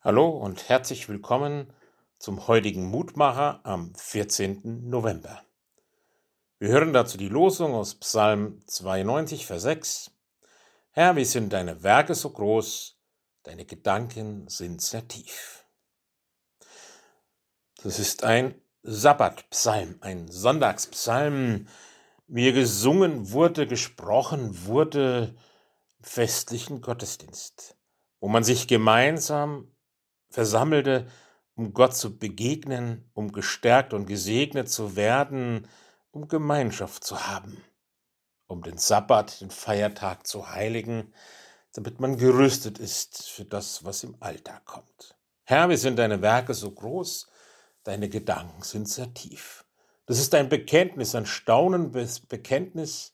Hallo und herzlich willkommen zum heutigen Mutmacher am 14. November. Wir hören dazu die Losung aus Psalm 92, Vers 6. Herr, wie sind deine Werke so groß, deine Gedanken sind sehr tief. Das ist ein Sabbatpsalm, ein Sonntagspsalm, wie gesungen wurde, gesprochen wurde im festlichen Gottesdienst, wo man sich gemeinsam versammelte, um Gott zu begegnen, um gestärkt und gesegnet zu werden, um Gemeinschaft zu haben, um den Sabbat, den Feiertag zu heiligen, damit man gerüstet ist für das, was im Alltag kommt. Herr, wir sind deine Werke so groß, deine Gedanken sind sehr tief. Das ist ein Bekenntnis, ein staunendes Bekenntnis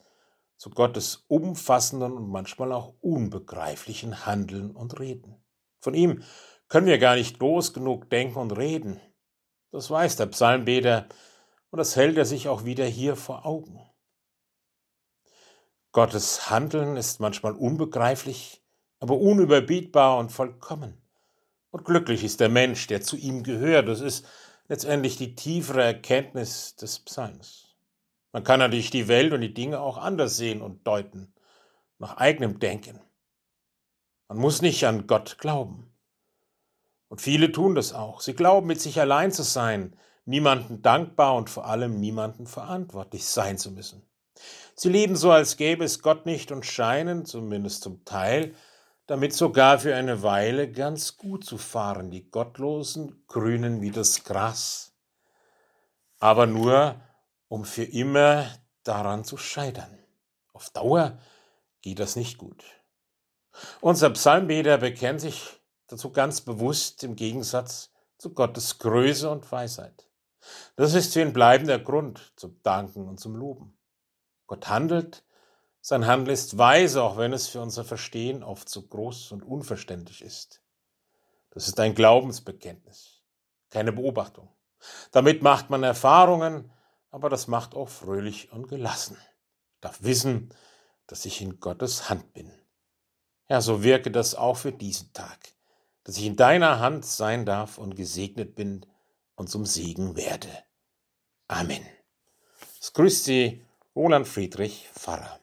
zu Gottes umfassenden und manchmal auch unbegreiflichen Handeln und Reden. Von ihm können wir gar nicht groß genug denken und reden. Das weiß der Psalmbeter und das hält er sich auch wieder hier vor Augen. Gottes Handeln ist manchmal unbegreiflich, aber unüberbietbar und vollkommen. Und glücklich ist der Mensch, der zu ihm gehört. Das ist letztendlich die tiefere Erkenntnis des Psalms. Man kann natürlich die Welt und die Dinge auch anders sehen und deuten, nach eigenem Denken. Man muss nicht an Gott glauben. Und viele tun das auch. Sie glauben, mit sich allein zu sein, niemanden dankbar und vor allem niemanden verantwortlich sein zu müssen. Sie leben so, als gäbe es Gott nicht und scheinen, zumindest zum Teil, damit sogar für eine Weile ganz gut zu fahren, die Gottlosen grünen wie das Gras, aber nur, um für immer daran zu scheitern. Auf Dauer geht das nicht gut. Unser Psalmbeter bekennt sich dazu ganz bewusst im Gegensatz zu Gottes Größe und Weisheit. Das ist für ihn bleibender Grund zum Danken und zum Loben. Gott handelt, sein Handeln ist weise, auch wenn es für unser Verstehen oft so groß und unverständlich ist. Das ist ein Glaubensbekenntnis, keine Beobachtung. Damit macht man Erfahrungen, aber das macht auch fröhlich und gelassen. Ich darf wissen, dass ich in Gottes Hand bin. Ja, so wirke das auch für diesen Tag dass ich in deiner Hand sein darf und gesegnet bin und zum Segen werde. Amen. Es grüßt Sie Roland Friedrich Pfarrer.